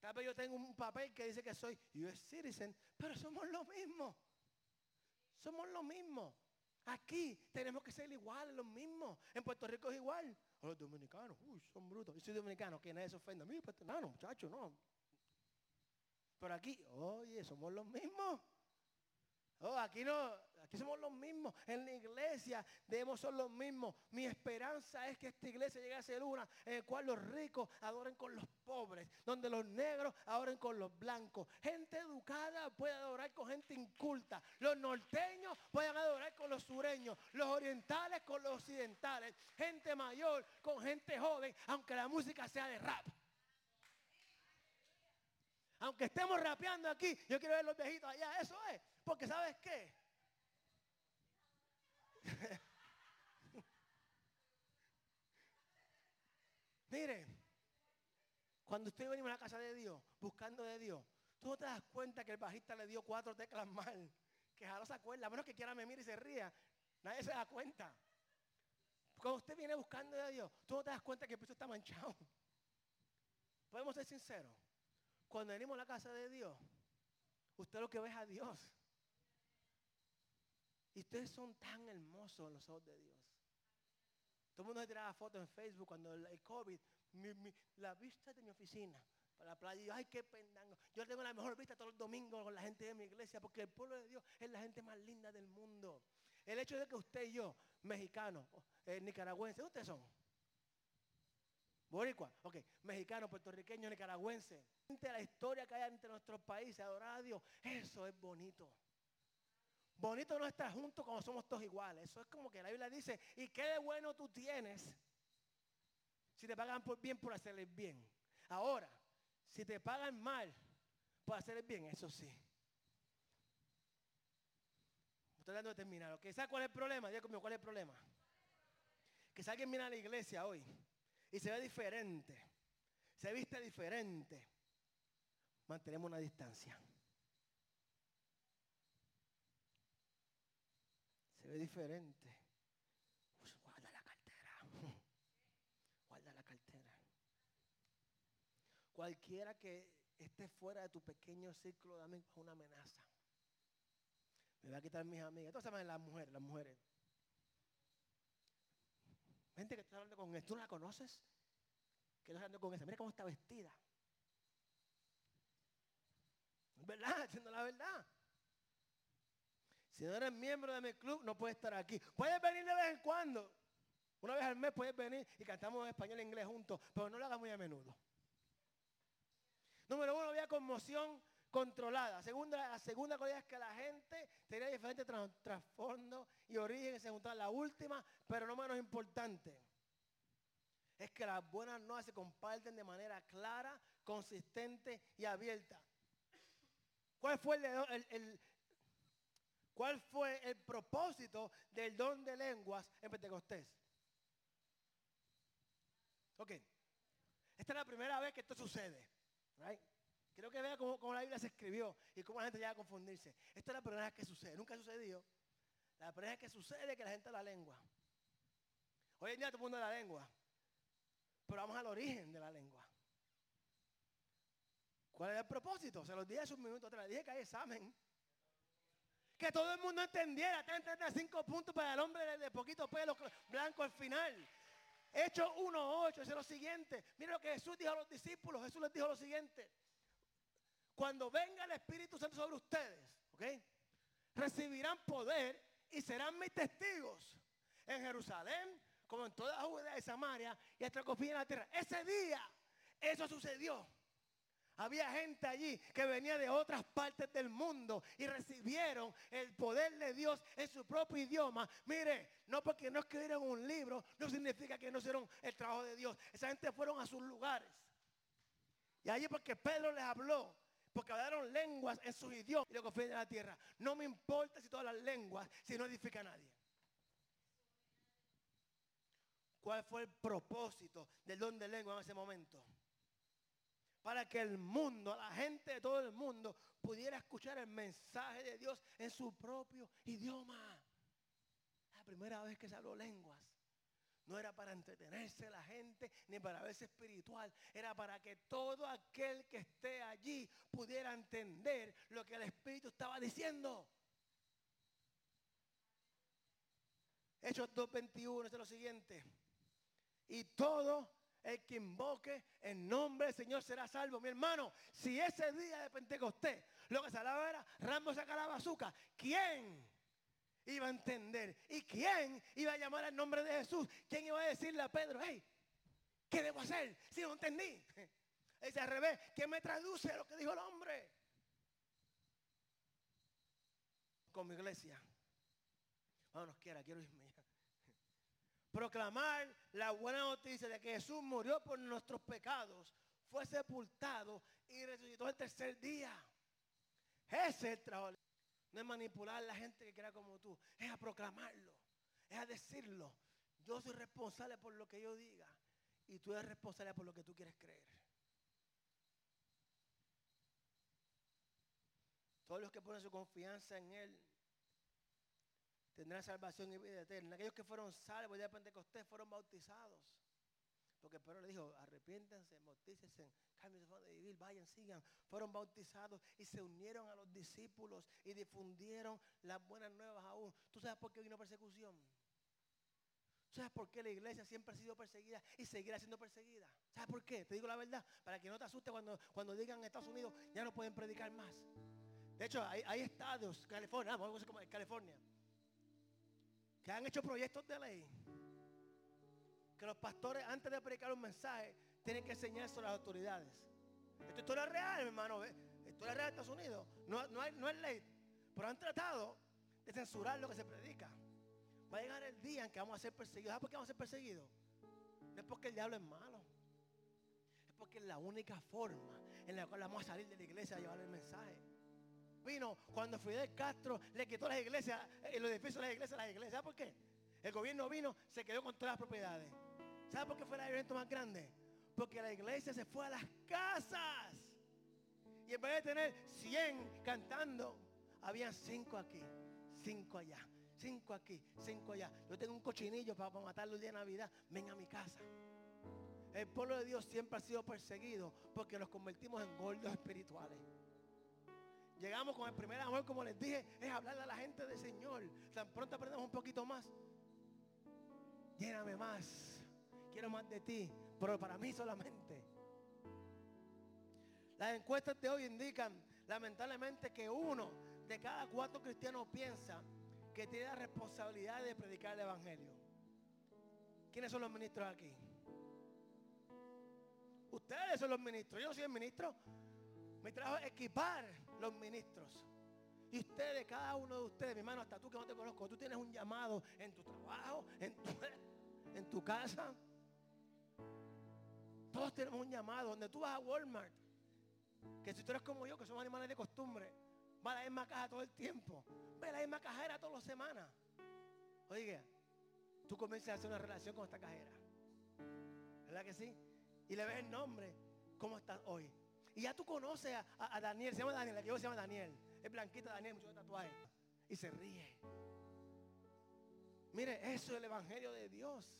Tal vez yo tengo un papel que dice que soy US citizen, pero somos los mismos. Somos los mismos. Aquí tenemos que ser iguales, los mismos. En Puerto Rico es igual. los dominicanos, uy, son brutos. Yo soy dominicano, que nadie se ofenda. Mira, pues, no, muchacho, no. Pero aquí, oye, somos los mismos. Oh, aquí no, aquí somos los mismos. En la iglesia debemos ser los mismos. Mi esperanza es que esta iglesia llegue a ser una en la cual los ricos adoren con los pobres, donde los negros adoren con los blancos. Gente educada puede adorar con gente inculta. Los norteños pueden adorar con los sureños, los orientales con los occidentales, gente mayor con gente joven, aunque la música sea de rap. Aunque estemos rapeando aquí, yo quiero ver los viejitos allá. Eso es. Porque ¿sabes qué? Mire, cuando usted venimos a la casa de Dios, buscando de Dios, tú no te das cuenta que el bajista le dio cuatro teclas mal. Que no se acuerda, a menos que quiera me mire y se ría. Nadie se da cuenta. Cuando usted viene buscando de Dios, tú no te das cuenta que el piso está manchado. Podemos ser sinceros. Cuando venimos a la casa de Dios, usted lo que ve es a Dios. Y ustedes son tan hermosos en los ojos de Dios. Todo el mundo se tiraba fotos en Facebook cuando el, COVID, la vista de mi oficina para la playa. Yo, ay, qué pendango. Yo tengo la mejor vista todos los domingos con la gente de mi iglesia porque el pueblo de Dios es la gente más linda del mundo. El hecho de que usted y yo, mexicanos, eh, nicaragüenses, ¿ustedes son? Boricua, ok, mexicano, puertorriqueño, nicaragüense. La historia que hay entre nuestros países, adorar a Dios, eso es bonito. Bonito no estar juntos cuando somos todos iguales. Eso es como que la Biblia dice, ¿y qué de bueno tú tienes si te pagan por bien por hacer el bien? Ahora, si te pagan mal por hacer el bien, eso sí. Estoy dando de terminar. ¿ok? ¿Sabes cuál es el problema? Dios conmigo, ¿cuál es el problema? Que si alguien viene a la iglesia hoy y se ve diferente, se viste diferente, mantenemos una distancia. Se ve diferente. Guarda la cartera. Guarda la cartera. Cualquiera que esté fuera de tu pequeño círculo de amigos es una amenaza. Me va a quitar mis amigas. Entonces, las mujeres, las mujeres. Gente que está hablando con él, ¿tú no la conoces? Que no hablando con esa. Mira cómo está vestida. ¿Verdad? Haciendo la verdad. Si no eres miembro de mi club, no puedes estar aquí. Puedes venir de vez en cuando. Una vez al mes puedes venir y cantamos español e inglés juntos, pero no lo hagas muy a menudo. Número uno, había conmoción controlada. Segunda, la segunda cualidad es que la gente tenía diferentes trasfondos y orígenes, se juntaban. La última, pero no menos importante, es que las buenas nuevas se comparten de manera clara, consistente y abierta. ¿Cuál fue el, cuál fue el propósito del don de lenguas en Pentecostés? Ok. Esta es la primera vez que esto sucede. Right? Quiero que vea cómo, la Biblia se escribió y cómo la gente llega a confundirse. Esta es la primera que sucede. Nunca ha sucedido. La primera que sucede es que la gente la lengua. Hoy en día todo el mundo la lengua. Pero vamos al origen de la lengua. ¿Cuál es el propósito? Se los dije hace un minuto atrás. Dije que hay examen. Que todo el mundo entendiera. 35 puntos para el hombre de poquito pelo blanco al final. Hechos 1.8 es lo siguiente. Mira lo que Jesús dijo a los discípulos. Jesús les dijo lo siguiente. Cuando venga el Espíritu Santo sobre ustedes, ¿ok? Recibirán poder y serán mis testigos en Jerusalén, como en toda Judea y Samaria y hasta el de la tierra. Ese día, eso sucedió. Había gente allí que venía de otras partes del mundo y recibieron el poder de Dios en su propio idioma. Mire, no porque no escribieron un libro, no significa que no hicieron el trabajo de Dios. Esa gente fueron a sus lugares. Y allí porque Pedro les habló, porque hablaron lenguas en sus idiomas y lo que de la tierra. No me importa si todas las lenguas, si no edifica a nadie. ¿Cuál fue el propósito del don de lengua en ese momento? Para que el mundo, la gente de todo el mundo, pudiera escuchar el mensaje de Dios en su propio idioma. La primera vez que se habló lenguas. No era para entretenerse la gente ni para verse espiritual. Era para que todo aquel que esté allí pudiera entender lo que el Espíritu estaba diciendo. Hechos 2.21 es lo siguiente. Y todo el que invoque en nombre del Señor será salvo. Mi hermano, si ese día de Pentecostés lo que se hablaba era Rambo saca la bazuca, ¿quién? Iba a entender? ¿Y quién iba a llamar al nombre de Jesús? ¿Quién iba a decirle a Pedro, hey, ¿qué debo hacer? Si no entendí. Dice al revés, ¿quién me traduce lo que dijo el hombre? Con mi iglesia. Vámonos, quiera, quiero irme. Proclamar la buena noticia de que Jesús murió por nuestros pecados, fue sepultado y resucitó el tercer día. Ese es el trabajo. No es manipular a la gente que quiera como tú. Es a proclamarlo. Es a decirlo. Yo soy responsable por lo que yo diga. Y tú eres responsable por lo que tú quieres creer. Todos los que ponen su confianza en Él tendrán salvación y vida eterna. Aquellos que fueron salvos de Pentecostés fueron bautizados. Porque Pedro le dijo, arrepiéntanse, bautícense, vayan, sigan. Fueron bautizados y se unieron a los discípulos y difundieron las buenas nuevas aún. ¿Tú sabes por qué vino persecución? ¿Tú sabes por qué la iglesia siempre ha sido perseguida y seguirá siendo perseguida? ¿Sabes por qué? Te digo la verdad, para que no te asuste cuando, cuando digan en Estados Unidos ya no pueden predicar más. De hecho, hay, estados, California, California, que han hecho proyectos de ley que los pastores antes de predicar un mensaje tienen que enseñarse a las autoridades. Esto es historia real, hermano. Historia real de Estados Unidos. No, no, hay, no es ley. Pero han tratado de censurar lo que se predica. Va a llegar el día en que vamos a ser perseguidos. ¿Sabes por qué vamos a ser perseguidos? No es porque el diablo es malo. Es porque es la única forma en la cual vamos a salir de la iglesia a llevar el mensaje. Vino cuando Fidel Castro le quitó las iglesias, eh, los edificios de las iglesias a las iglesias. ¿Sabes por qué? El gobierno vino, se quedó con todas las propiedades. ¿Sabe por qué fue el evento más grande? Porque la iglesia se fue a las casas. Y en vez de tener 100 cantando, habían 5 aquí, 5 allá, 5 aquí, 5 allá. Yo tengo un cochinillo para, matarlo el día de Navidad. Ven a mi casa. El pueblo de Dios siempre ha sido perseguido porque nos convertimos en gordos espirituales. Llegamos con el primer amor, como les dije, es hablarle a la gente del Señor. Tan pronto aprendemos un poquito más. Lléname más quiero más de ti, pero para mí solamente. Las encuestas de hoy indican, lamentablemente, que uno de cada cuatro cristianos piensa que tiene la responsabilidad de predicar el Evangelio. ¿Quiénes son los ministros aquí? Ustedes son los ministros. Yo soy el ministro. Mi trabajo es equipar los ministros. Y ustedes, cada uno de ustedes, mi hermano, hasta tú que no te conozco, tú tienes un llamado en tu trabajo, en tu, en tu casa. Todos tenemos un llamado. Donde tú vas a Walmart, que si tú eres como yo, que somos animales de costumbre, va a la misma caja todo el tiempo. Ve la misma cajera todas las semanas. Oiga, tú comienzas a hacer una relación con esta cajera. ¿Verdad que sí? Y le ves el nombre, cómo estás hoy. Y ya tú conoces a, Daniel, se llama Daniel, la que yo se llama Daniel. Es blanquita Daniel, mucho tatuajes. Y se ríe. Mire, eso es el Evangelio de Dios.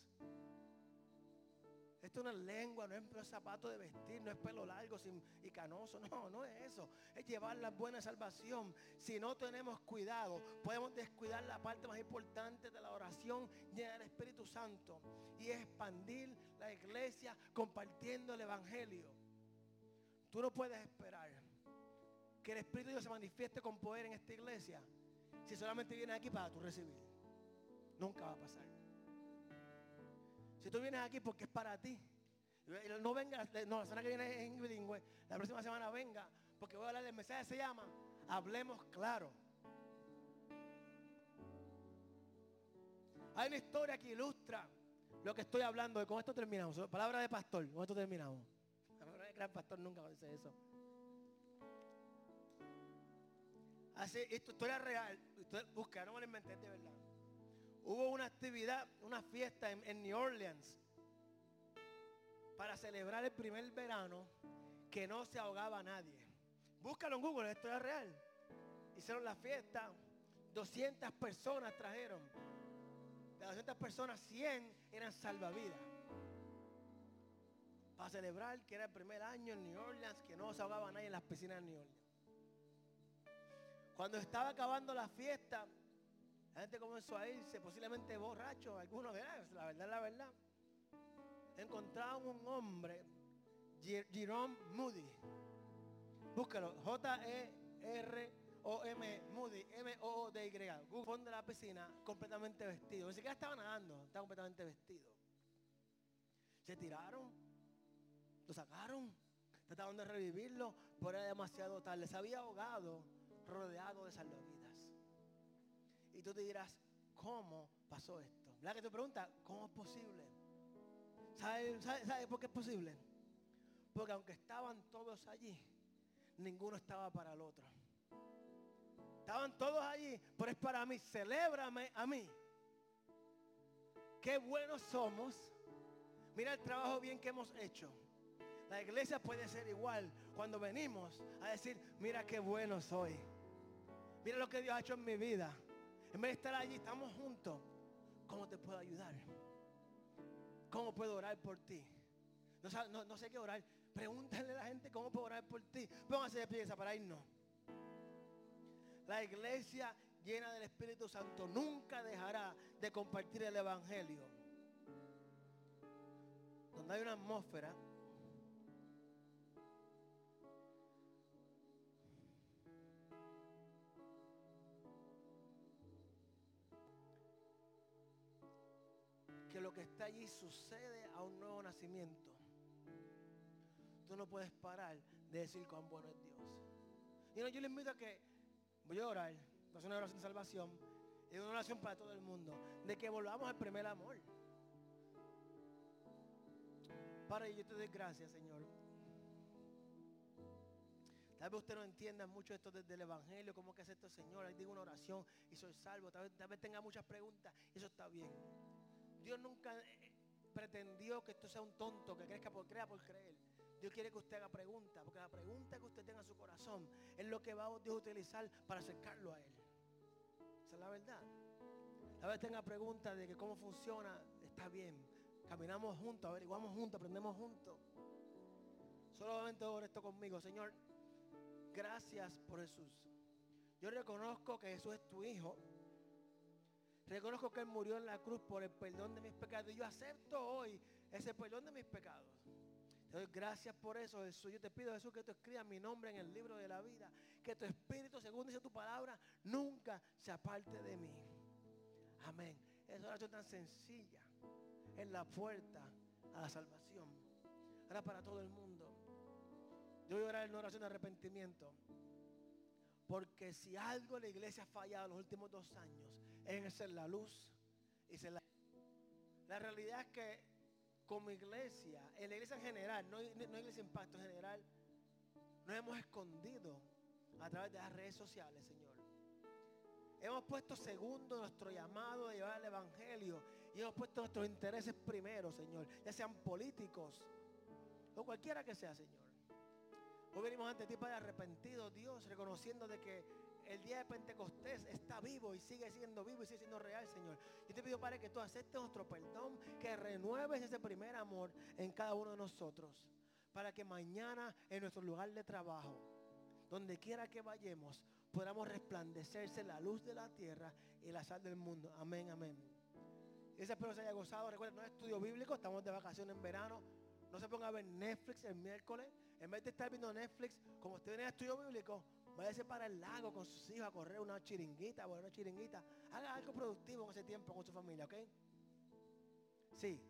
Esto no es lengua, no es zapato de vestir, no es pelo largo y canoso. No, no es eso. Es llevar la buena salvación. Si no tenemos cuidado, podemos descuidar la parte más importante de la oración llena del Espíritu Santo. Y expandir la iglesia compartiendo el Evangelio. Tú no puedes esperar que el Espíritu de Dios se manifieste con poder en esta iglesia si solamente vienes aquí para tú recibir. Nunca va a pasar. Si tú vienes aquí porque es para ti, no venga, no, la semana que viene en bilingüe, la próxima semana venga, porque voy a hablar del mensaje, se llama Hablemos claro. Hay una historia que ilustra lo que estoy hablando y con esto terminamos. Palabra de pastor, con esto terminamos. El gran pastor nunca dice eso. Así, esto historia real. Busca, no me lo inventé de verdad. Hubo una actividad, una fiesta en, New Orleans para celebrar el primer verano que no se ahogaba nadie. Búscalo en Google, esto es real. Hicieron la fiesta, 200 personas trajeron. De 200 personas, 100 eran salvavidas. Para celebrar que era el primer año en New Orleans que no se ahogaba nadie en las piscinas de New Orleans. Cuando estaba acabando la fiesta, la gente comenzó a irse, posiblemente borracho, algunos, la verdad, la verdad. Encontraron un hombre, Jerome Moody. Búscalo, J-E-R-O-M, Moody, M-O-O-D-Y. Fondo de la piscina, completamente vestido. Ni siquiera estaba nadando, estaba completamente vestido. Se tiraron, lo sacaron, trataron de revivirlo, pero era demasiado tarde. Se había ahogado rodeado de salvavidas. Y tú te dirás, ¿cómo pasó esto? La que te pregunta, ¿cómo es posible? ¿Sabes sabe, por qué es posible? Porque aunque estaban todos allí, ninguno estaba para el otro. Estaban todos allí, pero es para mí. Celébrame a mí. Qué buenos somos. Mira el trabajo bien que hemos hecho. La iglesia puede ser igual cuando venimos a decir, mira qué bueno soy. Mira lo que Dios ha hecho en mi vida. En vez de estar allí, estamos juntos. ¿Cómo te puedo ayudar? ¿Cómo puedo orar por ti? No, sé qué orar. Pregúntale a la gente cómo puedo orar por ti. Póngase de pieza para irnos. La iglesia llena del Espíritu Santo nunca dejará de compartir el Evangelio. Donde hay una atmósfera lo que está allí sucede a un nuevo nacimiento. Tú no puedes parar de decir cuán bueno es Dios. Y no, yo le invito a que voy a orar, hacer una oración de salvación y una oración para todo el mundo, de que volvamos al primer amor. Padre, yo te doy gracias, Señor. Tal vez usted no entienda mucho esto desde el Evangelio, cómo que es esto, Señor. Ahí digo una oración y soy salvo. Tal vez, tal vez tenga muchas preguntas eso está bien. Dios nunca eh, pretendió que esto sea un tonto que crezca por crea por creer. Dios quiere que usted haga preguntas, porque la pregunta que usted tenga en su corazón es lo que va a Dios utilizar para acercarlo a Él. Esa es la verdad. A vez tenga preguntas de que cómo funciona, está bien. Caminamos juntos, averiguamos juntos, aprendemos juntos. Solamente por esto conmigo, Señor. Gracias por Jesús. Yo reconozco que Jesús es tu Hijo Reconozco que Él murió en la cruz por el perdón de mis pecados. Y yo acepto hoy ese perdón de mis pecados. Te doy gracias por eso, Jesús. Yo te pido, Jesús, que tú escribas mi nombre en el libro de la vida. Que tu espíritu, según dice tu palabra, nunca se aparte de mí. Amén. Es una oración tan sencilla. Es la puerta a la salvación. Ahora para todo el mundo. Yo voy a orar en oración de arrepentimiento. Porque si algo la iglesia ha fallado en los últimos dos años, es ser la luz y ser la... La realidad es que como iglesia, en la iglesia en general, no, no iglesia impacto en general, nos hemos escondido a través de las redes sociales, Señor. Hemos puesto segundo nuestro llamado de llevar el Evangelio y hemos puesto nuestros intereses primero, Señor, ya sean políticos o cualquiera que sea, Señor. Hoy venimos ante ti, Padre, arrepentido, Dios, reconociendo de que el día de Pentecostés está vivo y sigue siendo vivo y sigue siendo real, Señor. Yo te pido, Padre, que tú aceptes nuestro perdón, que renueves ese primer amor en cada uno de nosotros, para que mañana en nuestro lugar de trabajo, donde quiera que vayamos, podamos resplandecerse la luz de la tierra y la sal del mundo. Amén, amén. Ese espero se haya gozado. Recuerden, no es estudio bíblico, estamos de vacaciones en verano. No se ponga a ver Netflix el miércoles. En vez de estar viendo Netflix, como usted viene a estudio bíblico, váyase para el lago con sus hijos a correr una chiringuita, bueno, una chiringuita. Haga algo productivo en ese tiempo con su familia, ¿ok? Sí,